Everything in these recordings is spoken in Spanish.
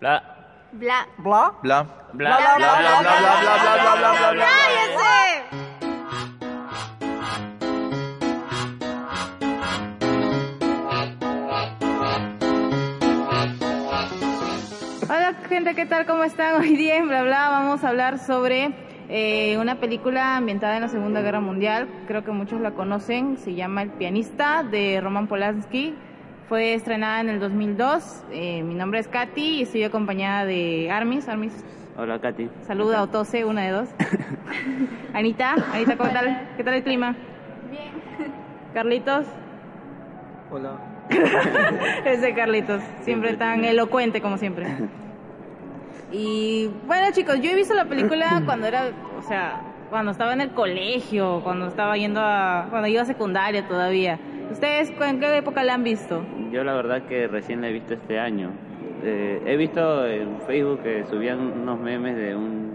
Bla. Bla. Bla, bla, bla, bla, bla, bla, bla, bla, bla, bla, bla, bla. ¡Cállese! Hola gente, ¿qué tal? ¿Cómo están? Hoy día en Bla Bla vamos a hablar sobre eh, una película ambientada en la Segunda Guerra Mundial. Creo que muchos la conocen. Se llama El pianista de Roman Polanski. Fue estrenada en el 2002. Eh, mi nombre es Katy y estoy acompañada de Armis. Armis, Hola, Katy. saluda o tose, una de dos. Anita, Anita, ¿cómo tal? ¿Qué tal el clima? Bien. Carlitos, Hola. ese Carlitos, siempre tan elocuente como siempre. Y bueno chicos, yo he visto la película cuando era, o sea, cuando estaba en el colegio, cuando estaba yendo a, cuando iba a secundaria todavía. ¿Ustedes en qué época la han visto? Yo la verdad que recién la he visto este año. Eh, he visto en Facebook que subían unos memes de un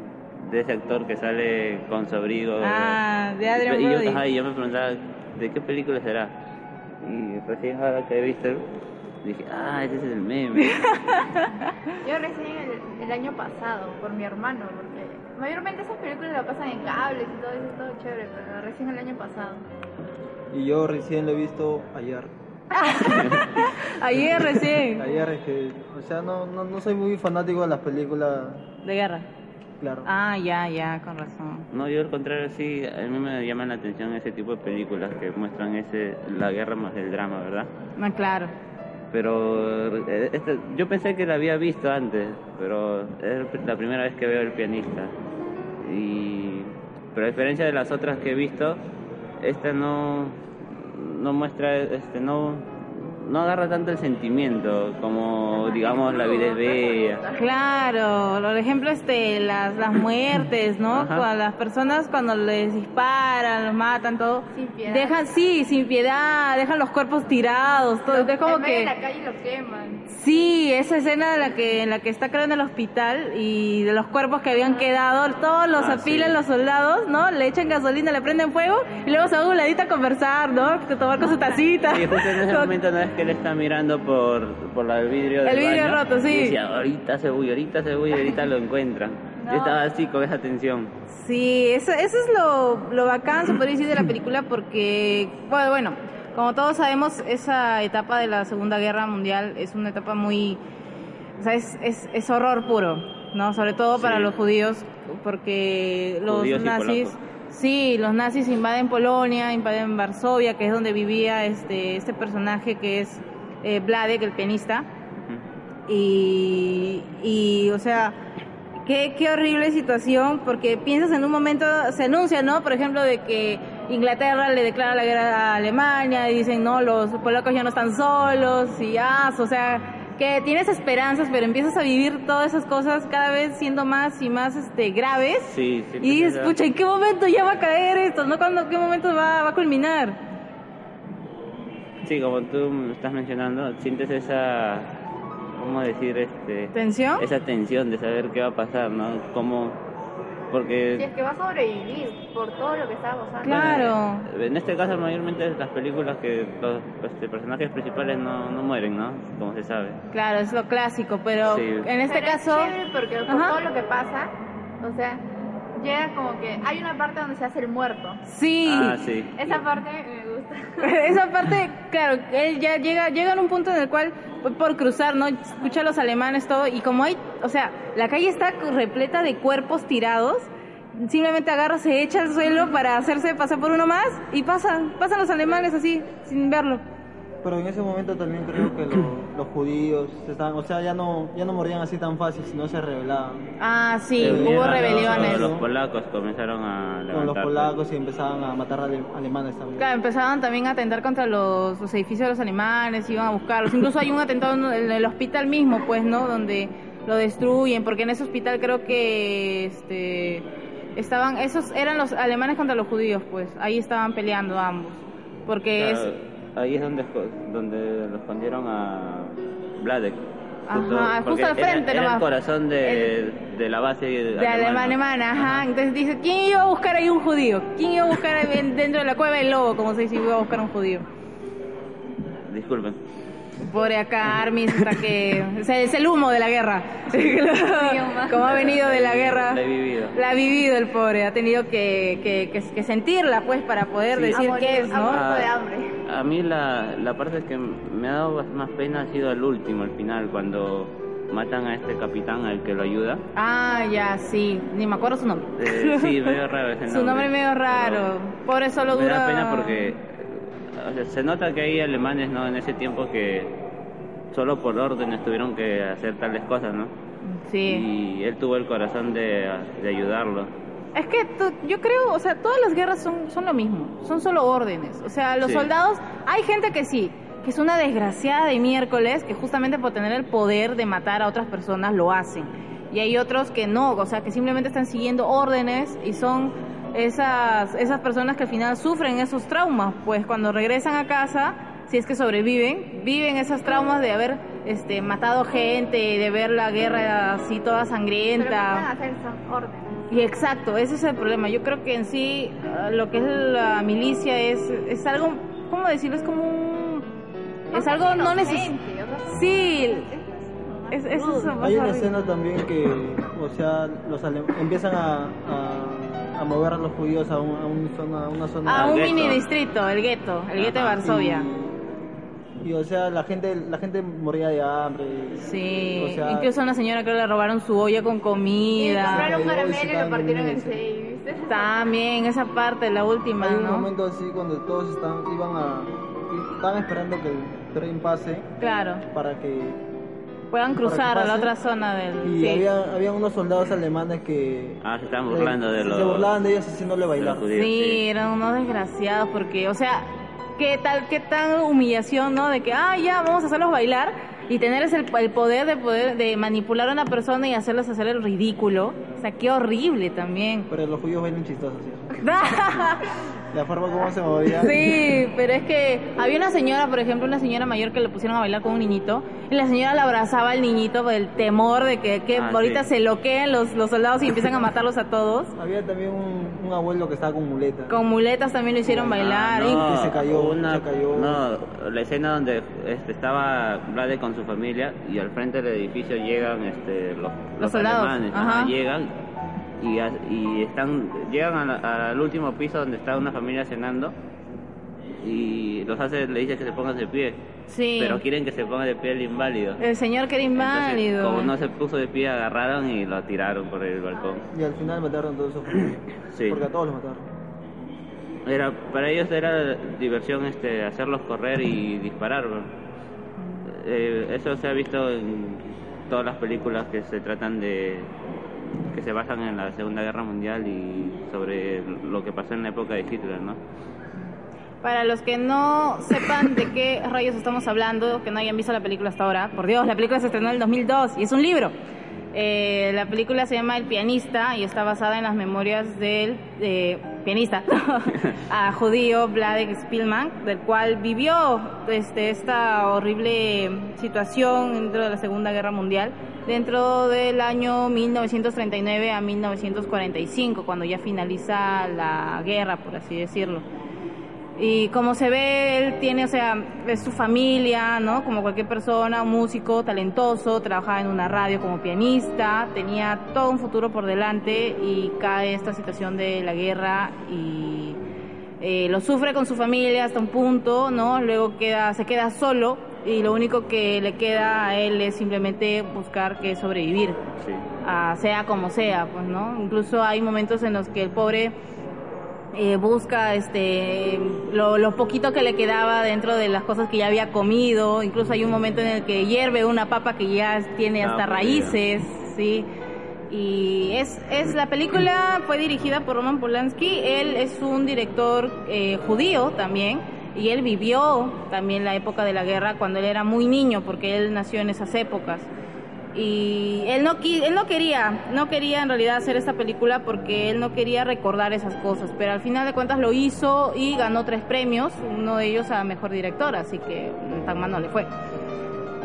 de ese actor que sale con su abrigo. Ah, de Adrian y yo, Brody. ajá, y yo me preguntaba, ¿de qué película será? Y recién ahora que he visto, dije, ah, ese es el meme. Yo recién el, el año pasado, por mi hermano, porque mayormente esas películas la pasan en cables y todo eso, es todo chévere, pero recién el año pasado. Y yo recién lo he visto ayer. Ayer recién, Ayer es que, o sea, no, no, no soy muy fanático de las películas, de guerra. claro. Ah, ya, ya, con razón. No, yo al contrario, sí, a mí me llaman la atención ese tipo de películas que muestran ese la guerra más el drama, ¿verdad? Ah, claro. Pero eh, este- yo pensé que la había visto antes, pero es la primera vez que veo el pianista. Y, pero a diferencia de las otras que he visto, esta no, no muestra, este, no, no agarra tanto el sentimiento como, digamos, la vida es bella. Claro, por ejemplo, este, las, las muertes, ¿no? Ajá. Cuando las personas cuando les disparan, los matan, todo. Sin piedad. Dejan, sí, sin piedad, dejan los cuerpos tirados, todo. Es como en que, de la calle lo queman. Sí, esa escena en la que, en la que está creo en el hospital y de los cuerpos que habían quedado, todos los Ah, apilan sí. los soldados, ¿no? Le echan gasolina, le prenden fuego y luego se van a un ladito a conversar, ¿no? Tomar con su tacita. Y justo en ese momento no es que él está mirando por, por el vidrio del El vidrio baño, roto, sí. Y decía, ahorita se voy, ahorita se voy, ahorita lo encuentran. No. Yo estaba así con esa tensión. Sí, eso, eso es lo, lo bacán, se puede decir, de la película porque, bueno, bueno, como todos sabemos, esa etapa de la Segunda Guerra Mundial es una etapa muy, o sea, es, es, es horror puro, ¿no? Sobre todo para los judíos, porque los Judíos nazis, sí, los nazis invaden Polonia, invaden Varsovia, que es donde vivía este, este personaje que es eh, Vladek, el pianista. Y, y, o sea, qué, qué horrible situación, porque piensas en un momento, se anuncia, ¿no? Por ejemplo, de que Inglaterra le declara la guerra a Alemania y dicen, no, los polacos ya no están solos y ah, o sea, que tienes esperanzas, pero empiezas a vivir todas esas cosas cada vez siendo más y más este, graves. Sí, sí. Y dices, pucha, ¿en qué momento ya va a caer esto? ¿No? ¿Cuándo, ¿Qué momento va, va a culminar? Sí, como tú me estás mencionando, sientes esa, ¿cómo decir? este ¿Tensión? Esa tensión de saber qué va a pasar, ¿no? Cómo, Si porque es que va a sobrevivir por todo lo que está pasando. Claro. en este caso mayormente las películas que los este, personajes principales no, no mueren, ¿no? Como se sabe. Claro, es lo clásico, pero Sí. en este Pero es caso... chévere porque por Ajá. todo lo que pasa, o sea, llega como que hay una parte donde se hace el muerto. Sí. Ah, sí. Esa parte me gusta. Esa parte, claro, él ya llega, llega en un punto en el cual, por- cruzar, ¿no? Escucha a los alemanes, todo, y como hay, o sea, la calle está repleta de cuerpos tirados, simplemente agarra, se echa al suelo para hacerse pasar por uno más, y pasan, pasan los alemanes así, sin verlo. Pero en ese momento también creo que lo- los judíos se estaban, o sea, ya no, ya no morían así tan fácil, sino se rebelaban. Ah, sí, Eh, hubo rebeliones. Los polacos comenzaron a Con los polacos y empezaban a matar ale- alemanes también. Claro, empezaban también a atentar contra los, los edificios de los alemanes, iban a buscarlos. Incluso hay un atentado en el, el hospital mismo, pues, ¿no? Donde lo destruyen, porque en ese hospital creo que este estaban esos eran los alemanes contra los judíos, pues ahí estaban peleando ambos, porque Claro, es ahí es donde, donde lo escondieron a Vladek. Ajá, justo al era- frente era, nomás. el corazón de, de la base de alemán, alemana, ajá. Entonces dice, ¿quién iba a buscar ahí un judío? ¿Quién iba a buscar dentro de la cueva del lobo, como se dice, iba a buscar un judío? Disculpen. Pobre acá Armis hasta que o sea, es el humo de la guerra. como ha venido de la guerra. La he vivido. La ha vivido el pobre, ha tenido que, que, que- que sentirla pues para poder Sí. decir A qué es, a ¿no? morir. de hambre. A mí la, la parte que me ha dado más pena ha sido el último, el final, cuando matan a este capitán al que lo ayuda. Ah, ya, sí, ni me acuerdo su nombre. Eh, sí, medio raro ese nombre. Su nombre es medio raro. Pobre solo Me dura. da pena porque o sea, se nota que hay alemanes ¿no? en ese tiempo que solo por órdenes tuvieron que hacer tales cosas, ¿no? Sí. Y él tuvo el corazón de, de ayudarlo. Es que yo creo, o sea, todas las guerras son, son lo mismo, son solo órdenes. O sea, los Sí. soldados, hay gente que sí, que es una desgraciada de miércoles, que justamente por tener el poder de matar a otras personas lo hacen. Y hay otros que no, o sea, que simplemente están siguiendo órdenes y son esas, esas personas que al final sufren esos traumas, pues cuando regresan a casa, si es que sobreviven, viven esos traumas de haber este, matado gente, de ver la guerra así toda Pero ¿qué sangrienta. pueden hacer son órdenes. Y exacto, ese es el problema. Yo creo que en sí ah, lo que es la milicia es, es algo, ¿cómo decirlo? Es como un... Es algo no necesario. Sí, es, es, es eso. Hay una escena también que, o sea, los ale- empiezan a, a, a mover a los judíos a, un- a un zona, a una zona... A un gueto. mini distrito, el gueto, el gueto de Varsovia. Y, y, o sea, la gente, la gente moría de hambre. Sí, O sea, incluso a una señora creo que le robaron su olla con comida. compraron caramelo y lo partieron en seis. También esa parte, la última, Hay un ¿no? momento así cuando todos están, iban a, estaban esperando que el tren pase Claro, para que puedan cruzar a la otra zona del... y sí. había, había unos soldados alemanes que Ah, se estaban burlando de los, se burlaban de ellos los bailar. judíos. Sí, eran unos desgraciados porque, o sea, qué tal, qué tan humillación, ¿no? De que, ah, ya, vamos a hacerlos bailar y tener ese, el, poder de poder de manipular a una persona y hacerlos hacer el ridículo. O sea, qué horrible también. Pero los judíos bailan chistosos, ¿sí? La forma como se movía. Sí, pero es que había una señora, por ejemplo, una señora mayor que le pusieron a bailar con un niñito y la señora la abrazaba al niñito por el temor de que, que Ah, ahorita sí. se loqueen los, los soldados y empiezan a matarlos a todos. Había también un, un abuelo que estaba con muleta. Con muletas también lo hicieron bailar. Ah, y- no, Y se cayó, una- se cayó. No, la escena donde este, estaba Vlade con su familia y al frente del edificio llegan este, los, Los soldados, alemanes, ajá. ajá, llegan y, a- y están llegan a la- al último piso donde está una familia cenando y los hace le dice que se pongan de pie Sí. pero quieren que se ponga de pie el inválido El señor que era Entonces, inválido. como no se puso de pie agarraron y lo tiraron por el balcón Y al final mataron a todos familia. Sí. Porque a todos los mataron. Era, para ellos era diversión este, hacerlos correr y disparar. ¿no? Eh, eso se ha visto en todas las películas que se tratan de que se basan en la Segunda Guerra Mundial y sobre lo que pasó en la época de Hitler, ¿no? Para los que no sepan de qué rayos estamos hablando, que no hayan visto la película hasta ahora, por Dios, la película se estrenó en el 2002 y es un libro. Eh, la película se llama El pianista y está basada en las memorias del eh, pianista a judío Vladek Spielman, del cual vivió este, esta horrible situación dentro de la Segunda Guerra Mundial, dentro del año 1939 a 1945, cuando ya finaliza la guerra, por así decirlo. Y como se ve, él tiene, o sea, es su familia, ¿no? Como cualquier persona, un músico talentoso, trabajaba en una radio como pianista, tenía todo un futuro por delante y cae esta situación de la guerra y eh, lo sufre con su familia hasta un punto, ¿no? Luego queda, se queda solo y lo único que le queda a él es simplemente buscar que sobrevivir Sí. sea como sea, pues, ¿no? Incluso hay momentos en los que el pobre eh, busca este lo, lo poquito que le quedaba dentro de las cosas que ya había comido. Incluso hay un momento en el que hierve una papa que ya tiene Ah, hasta raíces, sí. Y es, es la película fue dirigida por Roman Polanski. Él es un director eh, judío también y él vivió también la época de la guerra cuando él era muy niño porque él nació en esas épocas. y él no él no quería, no quería en realidad hacer esta película porque él no quería recordar esas cosas, pero al final de cuentas lo hizo y ganó tres premios, uno de ellos a mejor director, así que tan mal no le fue.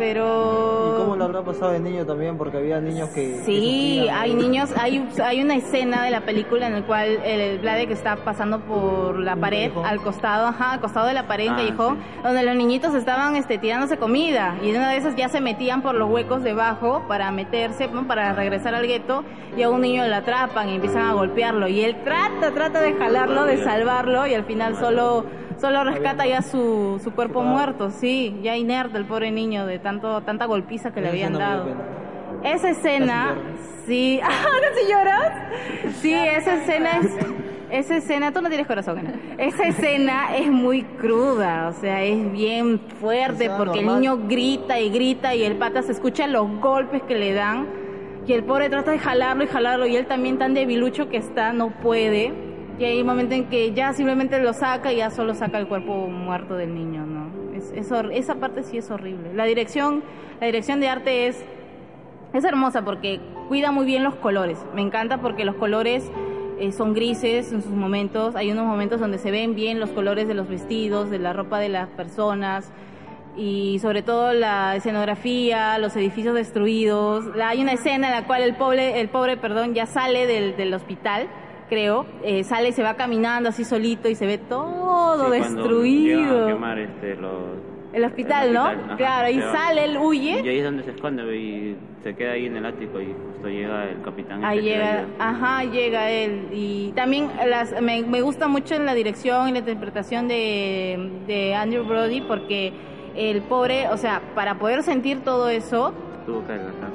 Pero ¿Y cómo lo habrá pasado de niño también? Porque había niños que... Sí, hay niños, hay, hay una escena de la película en la cual el Vladek está pasando por la pared, callejón. al costado, ajá, al costado de la pared, Ah, callejón, sí. donde los niñitos estaban este, tirándose comida y en una de esas ya se metían por los huecos debajo para meterse, ¿no? para regresar al gueto y a un niño lo atrapan y empiezan a golpearlo y él trata, trata de jalarlo, de salvarlo y al final solo solo rescata ya su, su cuerpo muerto, sí, ya inerte el pobre niño de tanto tanta golpiza que le habían dado. Esa escena, sí, ahora sí lloras. Sí, esa escena es, esa escena, tú no tienes corazón, Ana. Esa escena es muy cruda, o sea, es bien fuerte porque el niño grita y grita y el pata se escucha los golpes que le dan y el pobre trata de jalarlo y jalarlo y él también tan debilucho que está no puede. Y hay un momento en que ya simplemente lo saca y ya solo saca el cuerpo muerto del niño, ¿no? Esa parte sí es horrible. La dirección, la dirección de arte es es hermosa porque cuida muy bien los colores. Me encanta porque los colores eh, son grises en sus momentos. Hay unos momentos donde se ven bien los colores de los vestidos, de la ropa de las personas y sobre todo la escenografía, los edificios destruidos. Hay una escena en la cual el pobre, el pobre, perdón, ya sale del hospital, creo, eh, sale y se va caminando así solito y se ve todo Sí, destruido. llegan a quemar este, los, El hospital, el ¿no? ajá, claro, ahí sale, él huye. Y ahí es donde se esconde y se queda ahí en el ático y justo llega el capitán. Ahí llega, ajá, llega él. Y también las, me, me gusta mucho en la dirección y la interpretación de, de Andrew Brody porque el pobre, o sea, para poder sentir todo eso, Tuvo que adelgazar.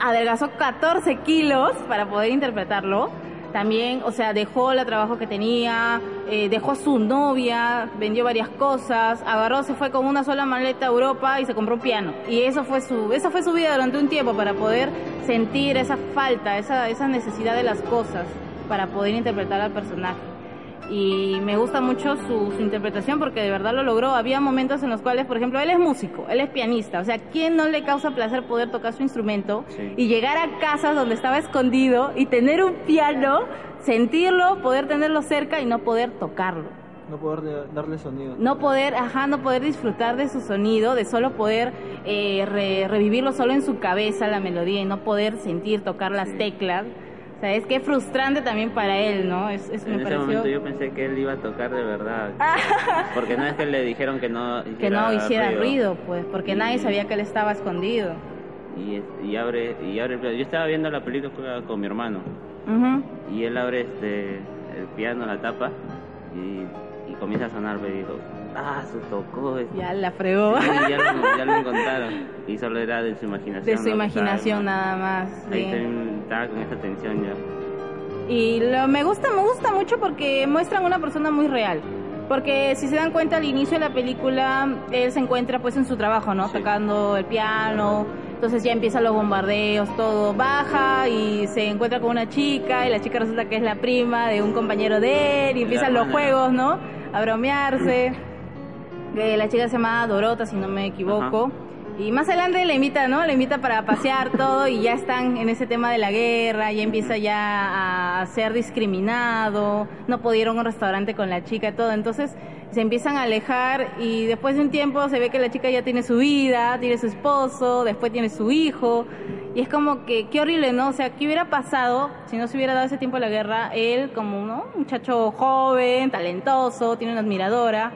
adelgazó 14 kilos para poder interpretarlo. También, o sea, dejó el trabajo que tenía, eh, dejó a su novia, vendió varias cosas, agarró, se fue con una sola maleta a Europa y se compró un piano. Y eso fue su, esa fue su vida durante un tiempo para poder sentir esa falta, esa, esa necesidad de las cosas para poder interpretar al personaje y me gusta mucho su, su interpretación porque de verdad lo logró. Había momentos en los cuales, por ejemplo, él es músico, él es pianista, o sea, ¿quién no le causa placer poder tocar su instrumento Sí. y llegar a casas donde estaba escondido y tener un piano, sentirlo, poder tenerlo cerca y no poder tocarlo? No poder de- darle sonido. No poder, ajá, no poder disfrutar de su sonido, de solo poder eh, re- revivirlo solo en su cabeza, la melodía, y no poder sentir, tocar las Sí. teclas. O sea, es que es frustrante también para él, ¿no? Es, es- En ese pareció... momento yo pensé que él iba a tocar de verdad. Porque no es que le dijeron que no hiciera, que no hiciera ruido, pues, porque nadie sabía que él estaba escondido. Y, y abre, y abre el piano. Yo estaba viendo la película con mi hermano y él abre este el piano, la tapa y, y comienza a sonar. Me dijo, ah, su tocó. este". Ya la fregó. Sí, ya, lo, ya lo encontraron. Y solo era de su imaginación. De su imaginación nada más. Sí. Estaba con esa tensión ya. Y lo, me gusta, me gusta mucho porque muestran una persona muy real. Porque si se dan cuenta al inicio de la película, él se encuentra pues en su trabajo, ¿no? Sí. Tocando el piano. Entonces ya empiezan los bombardeos, todo baja y se encuentra con una chica y la chica resulta que es la prima de un compañero de él y empiezan los juegos, ¿no? A bromearse. Que la chica se llama Dorota, si no me equivoco. Y más adelante le invita, ¿no? Le invita para pasear todo y ya están en ese tema de la guerra, ya empieza ya a ser discriminado, no pudieron a un restaurante con la chica y todo, entonces se empiezan a alejar y después de un tiempo se ve que la chica ya tiene su vida, tiene su esposo, después tiene su hijo y es como que qué horrible, ¿no? O sea, ¿qué hubiera pasado si no se hubiera dado ese tiempo a la guerra? Él como ¿no? un muchacho joven, talentoso, tiene una admiradora,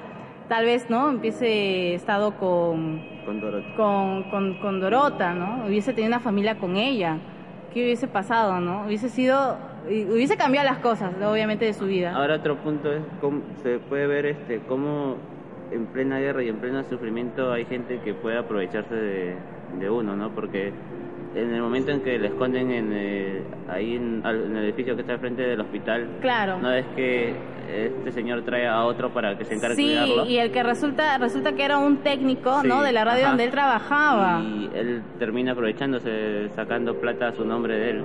tal vez, ¿no? Empiece estado con Con Dorothy. con, con, con Dorota, ¿no? Hubiese tenido una familia con ella. ¿Qué hubiese pasado, no? Hubiese sido, hubiese cambiado las cosas, obviamente, de su vida. Ahora otro punto es cómo se puede ver este cómo en plena guerra y en pleno sufrimiento hay gente que puede aprovecharse de, de uno, ¿no? Porque en el momento en que le esconden en, eh, ahí en, el edificio que está al frente del hospital, Claro. no es que este señor trae a otro para que se encargue de Sí, cuidarlo. y el que resulta resulta que era un técnico, Sí, ¿no? De la radio ajá. donde él trabajaba. Y él termina aprovechándose, sacando plata a su nombre de él.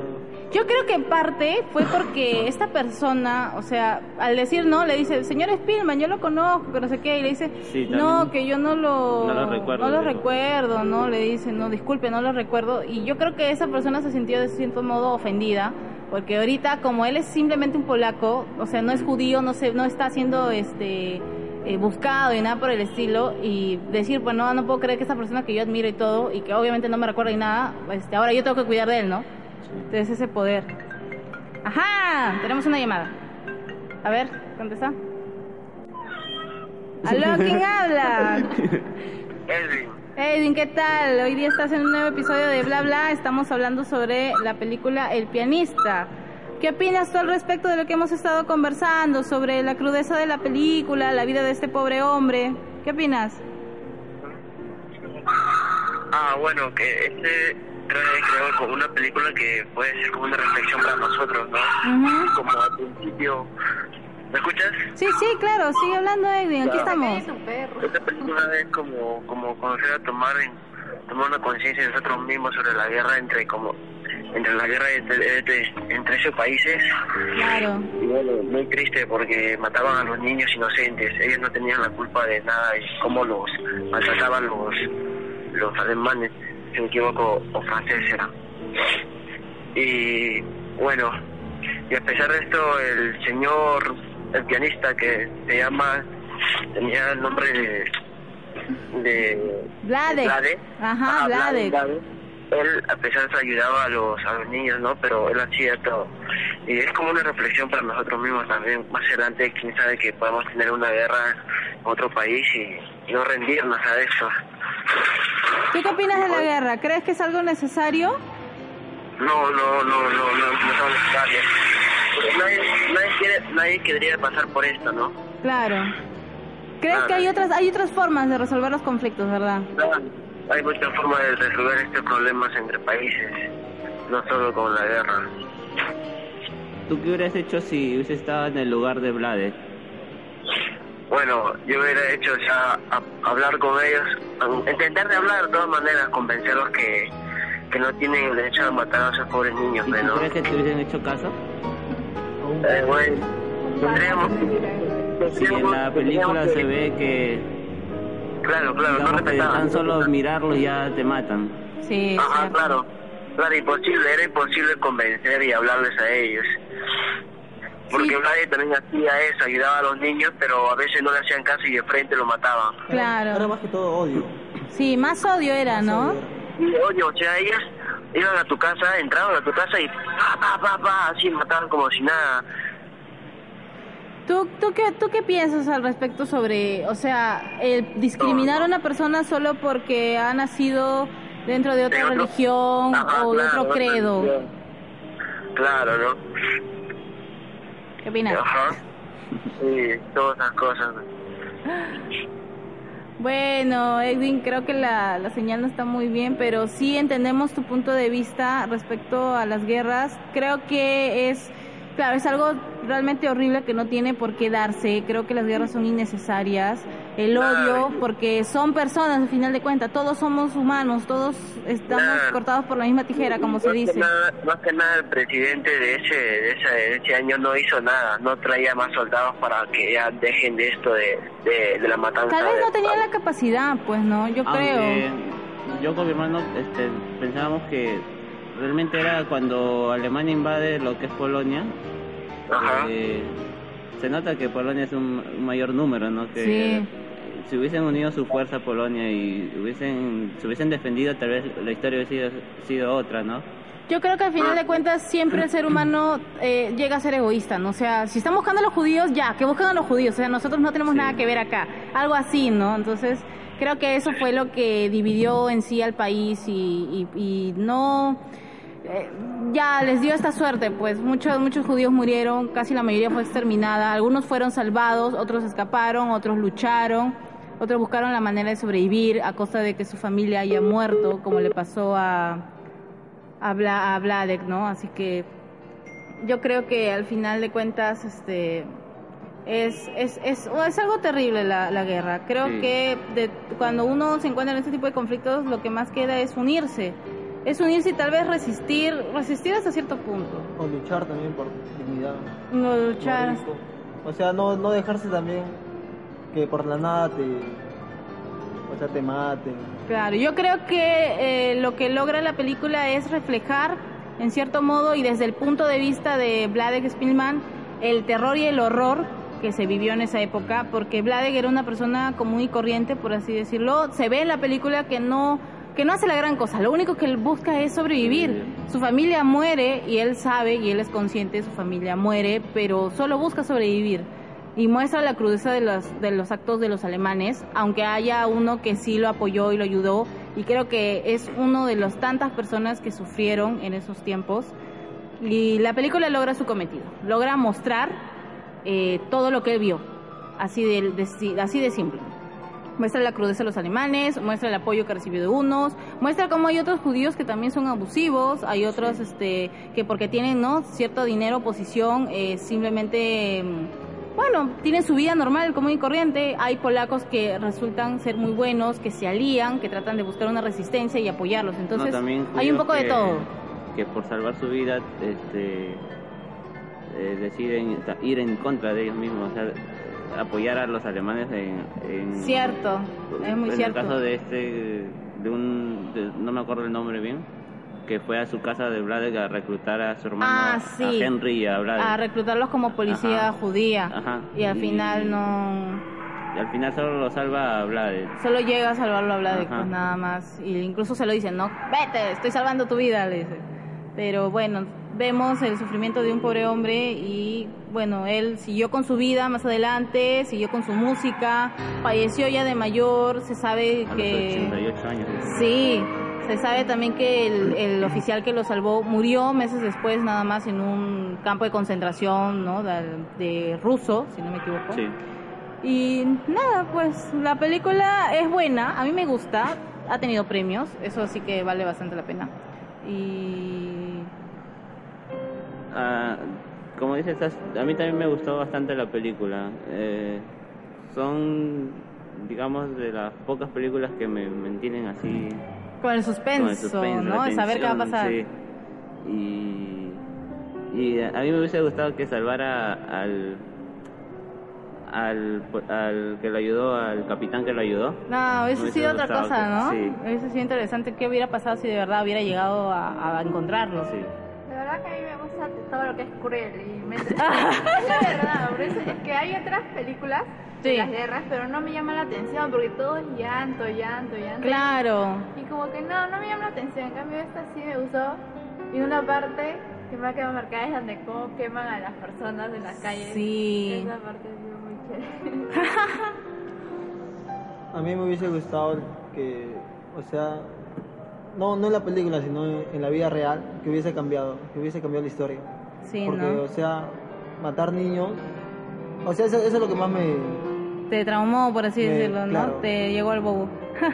Yo creo que en parte fue porque esta persona, o sea, al decir no, le dice, señor Spielman, yo lo conozco, que no sé qué, y le dice, Sí, no, que yo no lo, No lo recuerdo, no lo recuerdo, no, le dice, no, disculpe, no lo recuerdo, y yo creo que esa persona se sintió de cierto modo ofendida, porque ahorita como él es simplemente un polaco, o sea, no es judío, no se, no está siendo este eh, buscado y nada por el estilo, y decir, pues no, no puedo creer que esa persona que yo admiro y todo, y que obviamente no me recuerda ni nada, este, ahora yo tengo que cuidar de él, ¿no? Entonces ese poder. Ajá, tenemos una llamada. A ver, contesta. ¿Aló? ¿Quién habla? Edwin, Edwin, ¿qué tal? Hoy día estás en un nuevo episodio de Bla Bla. Estamos hablando sobre la película El pianista. ¿Qué opinas tú al respecto de lo que hemos estado conversando? Sobre la crudeza de la película, la vida de este pobre hombre. ¿Qué opinas? ah, bueno, que este trae, creo, como una película que puede ser como una reflexión para nosotros, ¿no? Ujú. Como al principio, ¿me escuchas? Sí, sí, claro, sigue hablando Edwin, aquí estamos. Esta película es como, como conocer a tomar, en, tomar una conciencia de nosotros mismos sobre la guerra entre como entre la guerra entre, entre, entre esos países Claro, y bueno, muy triste porque mataban a los niños inocentes, ellos no tenían la culpa de nada y cómo los maltrataban los, los alemanes, si me equivoco, o franceses eran. Y bueno, y a pesar de esto, el señor, el pianista que se llama, tenía el nombre de... de Vlade. Vlade. Ajá, Ah, Vlade. Vlade. Él, a pesar de ayudaba a los, a los niños, ¿no? Pero él hacía todo. Y es como una reflexión para nosotros mismos también. Más adelante, quién sabe que podamos tener una guerra en otro país y, y no rendirnos a eso. ¿Tú qué opinas de la guerra? ¿Crees que es algo necesario? No, no, no, no, no, no somos necesarios. Porque nadie, nadie, quiere, nadie querría pasar por esto, ¿no? Claro. ¿Crees Claro. que hay otras, hay otras formas de resolver los conflictos, verdad? Hay muchas formas de resolver estos problemas entre países, no solo con la guerra. ¿Tú qué hubieras hecho si hubiese estado en el lugar de Vlade? Bueno, yo hubiera hecho ya a- hablar con ellos, a- intentar de hablar de todas maneras, convencerlos que, que no tienen el derecho a matar a esos pobres niños, ¿Y tú ¿no? crees que te hubiesen hecho caso? Eh, bueno, tendríamos... Si en la película se ve que, Claro, claro, no respetaban. tan solo mirarlos ya te matan. Sí, Ajá, claro. Claro, imposible, era imposible convencer y hablarles a ellos. Porque Sí. nadie también hacía eso, ayudaba a los niños, pero a veces no le hacían caso y de frente lo mataban. Ahora Claro. más que todo odio. Sí, más odio era, ¿no? Y oye, o sea, ellas iban a tu casa, entraban a tu casa y pa, pa, pa, pa, así mataban como si nada. ¿Tú, tú, qué, ¿Tú qué piensas al respecto sobre, o sea, el discriminar a una persona solo porque ha nacido dentro de otra De religión Ajá, o de otro credo? Claro, ¿no? ¿Qué opinas? Ajá. Sí, todas esas cosas. Bueno, Edwin, creo que la, la señal no está muy bien, pero sí entendemos tu punto de vista respecto a las guerras. Creo que es, claro, es algo realmente horrible que no tiene por qué darse. Creo que las guerras son innecesarias. El odio, porque son personas, al final de cuentas, todos somos humanos, todos estamos cortados por la misma tijera, como se Más dice. nada- más que nada el presidente de ese, de ese, de ese año no hizo nada, no traía más soldados para que ya dejen de esto de, de, de la matanza. Tal vez no tenía la capacidad, pues, ¿no? Yo creo. Yo con mi hermano este, pensábamos que realmente era cuando Alemania invade lo que es Polonia. Ajá. eh, se nota que Polonia es un, un mayor número, ¿no? Que Sí. si hubiesen unido su fuerza a Polonia y hubiesen, se hubiesen defendido, tal vez la historia hubiese sido, sido otra, ¿no? Yo creo que al final de cuentas siempre el ser humano eh, llega a ser egoísta, ¿no? O sea, si están buscando a los judíos, ya, que buscan a los judíos, o sea, nosotros no tenemos Sí. nada que ver acá, algo así, ¿no? Entonces, creo que eso fue lo que dividió en sí al país y, y, y no... eh, ya les dio esta suerte, pues muchos muchos judíos murieron, casi la mayoría fue exterminada, algunos fueron salvados, otros escaparon, otros lucharon, otros buscaron la manera de sobrevivir a costa de que su familia haya muerto, como le pasó a, a, Vla- a Vladek, ¿no? Así que yo creo que al final de cuentas, este, es, es, es, es algo terrible la, la guerra. Creo Sí. que de, cuando uno se encuentra en este tipo de conflictos, lo que más queda es unirse. Es unirse y tal vez resistir, resistir hasta cierto punto. O luchar también por dignidad. No luchar. O sea, no, no dejarse también que por la nada te, o sea, te maten. Claro, yo creo que eh, lo que logra la película es reflejar, en cierto modo, y desde el punto de vista de Vladek Spielman, el terror y el horror que se vivió en esa época, porque Vladek era una persona común y corriente, por así decirlo. Se ve en la película que no que no hace la gran cosa, lo único que él busca es sobrevivir. Su familia muere y él sabe y él es consciente, su familia muere, pero solo busca sobrevivir. Y muestra la crudeza de los, de los actos de los alemanes, aunque haya uno que sí lo apoyó y lo ayudó, y creo que es uno de las tantas personas que sufrieron en esos tiempos. Y la película logra su cometido, logra mostrar eh, todo lo que él vio, así de, de- así de simple. Muestra la crudeza de los alemanes, muestra el apoyo que recibió de unos, muestra cómo hay otros judíos que también son abusivos, hay otros este, que porque tienen no cierto dinero, posición, eh, simplemente, mm, bueno, tienen su vida normal, común y corriente. Hay polacos que resultan ser muy buenos, que se alían, que tratan de buscar una resistencia y apoyarlos. Entonces, No, hay un poco de todo. Que por salvar su vida este, eh, deciden ir en contra de ellos mismos, o sea, apoyar a los alemanes en... en- Cierto, es muy en cierto. el caso de este, de un, de- no me acuerdo el nombre bien, que fue a su casa de Vladek a reclutar a su hermano, Ah, sí. a Henry y a Vladek. a reclutarlos como policía Ajá. judía Ajá. y al Y- final no Y al final solo lo salva a Vladek. solo llega a salvarlo a Vladek Ajá. pues nada más y incluso se lo dicen no vete estoy salvando tu vida le dice pero bueno vemos el sufrimiento de un pobre hombre y bueno él siguió con su vida más adelante siguió con su música falleció ya de mayor se sabe A que los 88 años. Sí, se sabe también que el, el oficial que lo salvó murió meses después nada más en un campo de concentración, ¿no? De, de ruso, si no me equivoco. Sí. Y nada, pues la película es buena, a mí me gusta, ha tenido premios, eso sí que vale bastante la pena. Y Ah, como dices, a mí también me gustó bastante la película. Eh, son, digamos, de las pocas películas que me mantienen así con el suspenso, con el suspenso, ¿no? De saber qué va a tensión, pasar. sí. Y, y a mí me hubiese gustado que salvara al, al, al que lo ayudó, al capitán que lo ayudó. No, hubiese Me sido otra cosa, ¿no? sí. Hubiese sido interesante qué hubiera pasado si de verdad hubiera llegado a, a encontrarlo. Sí. Lo que es cruel y me es la verdad, por eso es que hay otras películas de Sí. las guerras, pero no me llama la atención porque todo es llanto, llanto, llanto. Claro. Y como que no, no me llama la atención. En cambio, esta sí me gustó. Y una parte que me ha quedado marcada es donde cómo queman a las personas en las calles. Sí. Esa parte ha sido muy chévere. A mí me hubiese gustado que, o sea, no, no en la película, sino en la vida real, que hubiese cambiado, que hubiese cambiado la historia. Sí, Porque, ¿no? o sea, matar niños, o sea, eso, eso es lo que más me... Te traumó, por así Me- decirlo, ¿no? claro. Te llegó al bobo.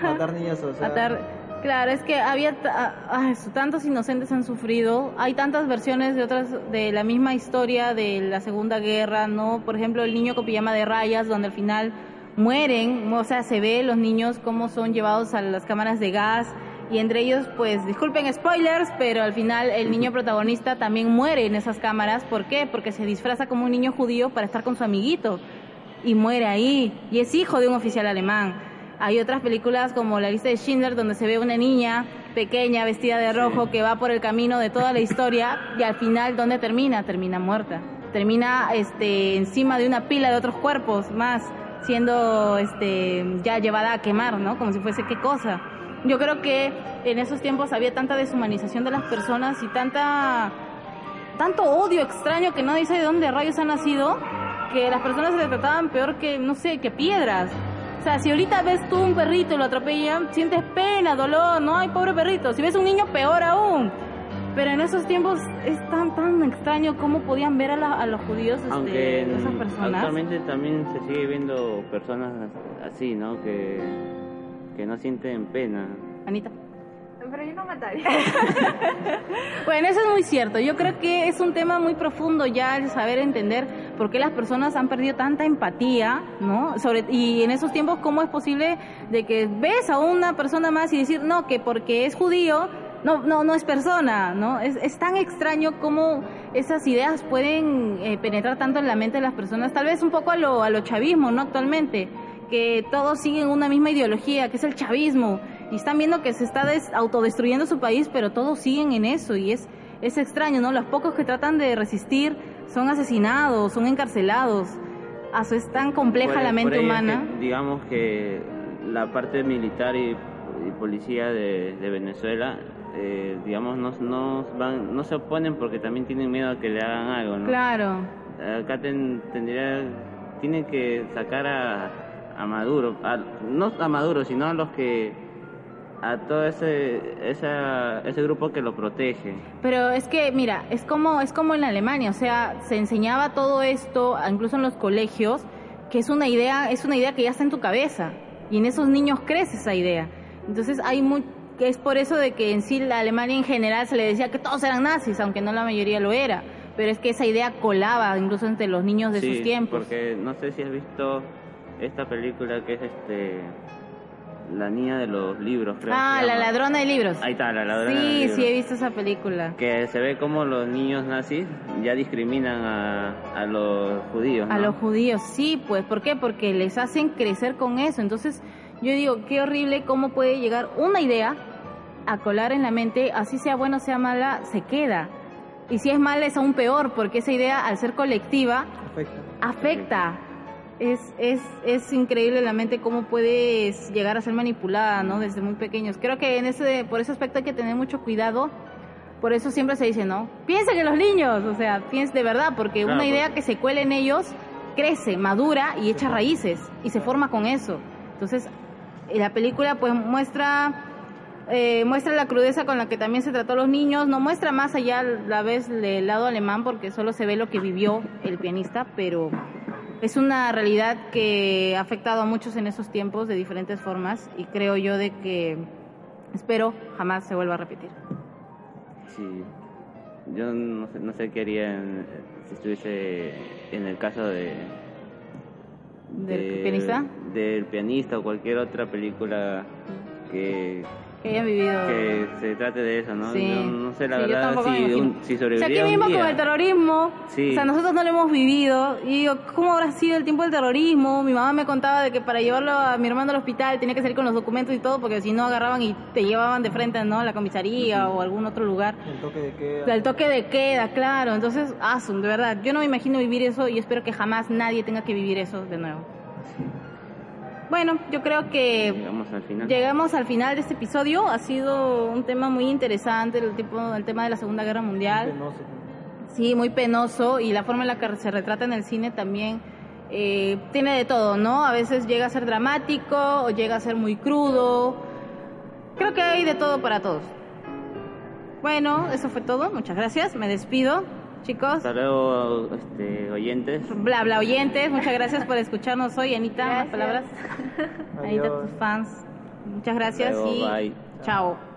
matar niños, o sea... Matar- Claro, es que había ah, ay, tantos inocentes han sufrido. Hay tantas versiones de otras de la misma historia de la Segunda Guerra, ¿no? Por ejemplo, el niño con pijama de rayas, donde al final mueren, o sea, se ve los niños cómo son llevados a las cámaras de gas y entre ellos, pues, disculpen spoilers, pero al final el niño protagonista también muere en esas cámaras. ¿Por qué? Porque se disfraza como un niño judío para estar con su amiguito y muere ahí y es hijo de un oficial alemán. Hay otras películas como La lista de Schindler donde se ve una niña pequeña vestida de rojo que va por el camino de toda la historia y al final ¿dónde termina? Termina muerta. Termina este encima de una pila de otros cuerpos más siendo este ya llevada a quemar, ¿no? Como si fuese qué cosa. Yo creo que en esos tiempos había tanta deshumanización de las personas y tanta tanto odio extraño que nadie sabe de dónde rayos ha nacido, que las personas se le trataban peor que, no sé, que piedras. O sea, si ahorita ves tú un perrito y lo atropellan, sientes pena, dolor, no, ay, pobre perrito. Si ves un niño, peor aún. Pero en esos tiempos es tan, tan extraño cómo podían ver a, la- a los judíos, este, Aunque esas personas. actualmente también se sigue viendo personas así, ¿no? Que, que no sienten pena. Anita. Pero yo no mataría. Bueno, eso es muy cierto. Yo creo que es un tema muy profundo ya el saber entender por qué las personas han perdido tanta empatía, ¿no? Sobre y en esos tiempos cómo es posible de que ves a una persona más y decir no que porque es judío no no no es persona, ¿no? Es, es tan extraño cómo esas ideas pueden eh, penetrar tanto en la mente de las personas, tal vez un poco a lo a lo chavismo, ¿no? Actualmente que todos siguen una misma ideología, que es el chavismo, y están viendo que se está des- autodestruyendo su país, pero todos siguen en eso, y es, es extraño, ¿no? Los pocos que tratan de resistir son asesinados, son encarcelados. Ah, es tan compleja Por- la por mente es humana. que, digamos que la parte militar y, y policía de, de Venezuela, eh, digamos, no, no, van, no se oponen porque también tienen miedo a que le hagan algo, ¿no? Claro. Acá ten- tendría, tienen que sacar a, a Maduro, a- no a Maduro, sino a los que, a todo ese, esa, ese grupo que lo protege. Pero es que, mira, es como, es como en Alemania, o sea, se enseñaba todo esto, incluso en los colegios, que es una idea, es una idea que ya está en tu cabeza, y en esos niños crece esa idea. Entonces hay muy, es por eso de que en sí la Alemania en general se le decía que todos eran nazis, aunque no la mayoría lo era. Pero es que esa idea colaba incluso entre los niños de Sí, sus tiempos. Porque no sé si has visto esta película que es este La niña de los libros, creo. Ah, la ladrona de libros. Ahí está, la ladrona de los Sí, libros. sí, he visto esa película. Que se ve como los niños nazis ya discriminan a, a los judíos. A los judíos, sí, pues, ¿por qué? Porque les hacen crecer con eso. Entonces, yo digo, qué horrible cómo puede llegar una idea a colar en la mente, así sea buena o sea mala, se queda. Y si es mala es aún peor, porque esa idea, al ser colectiva, Afecta. afecta. Es, es, es increíble la mente cómo puede llegar a ser manipulada, ¿no? Desde muy pequeños. Creo que en ese, por ese aspecto hay que tener mucho cuidado. Por eso siempre se dice, ¿no? Piensen en los niños, o sea, piensen de verdad, porque Claro, una idea porque- que se cuele en ellos crece, madura y echa raíces y se forma con eso. Entonces, eh, la película pues muestra eh, muestra la crudeza con la que también se trató a los niños, no muestra más allá la vez del lado alemán porque solo se ve lo que vivió el pianista, pero es una realidad que ha afectado a muchos en esos tiempos de diferentes formas y creo yo de que espero jamás se vuelva a repetir. Sí. Yo no sé, no sé qué haría en- si estuviese en el caso de... ¿Del pianista? Del pianista o cualquier otra película que, Que hayan vivido que se trate de eso, ¿no? Sí. Yo no sé la Sí, verdad si, un- si O sea, sobreviviría aquí mismo día. con el terrorismo, Sí. o sea, nosotros no lo hemos vivido. Y digo, ¿cómo habrá sido el tiempo del terrorismo? Mi mamá me contaba de que para llevarlo a mi hermano al hospital tenía que salir con los documentos y todo, porque si no agarraban y te llevaban de frente, ¿no? A la comisaría o algún otro lugar. El toque de queda. El toque de queda, claro. Entonces, asun, de verdad, yo no me imagino vivir eso y espero que jamás nadie tenga que vivir eso de nuevo. Bueno, yo creo que Llegamos al final. Llegamos al final de este episodio. Ha sido un tema muy interesante, el, tipo, el tema de la Segunda Guerra Mundial. Penoso. Sí, muy penoso y la forma en la que se retrata en el cine también eh, tiene de todo, ¿no? A veces llega a ser dramático o llega a ser muy crudo. Creo que hay de todo para todos. Bueno, eso fue todo. Muchas gracias. Me despido, chicos. Hasta luego, este, oyentes. Bla, bla, oyentes. Muchas gracias por escucharnos hoy. Anita, más Gracias. palabras. Anita, tus fans. Muchas gracias Luego, y bye. chao.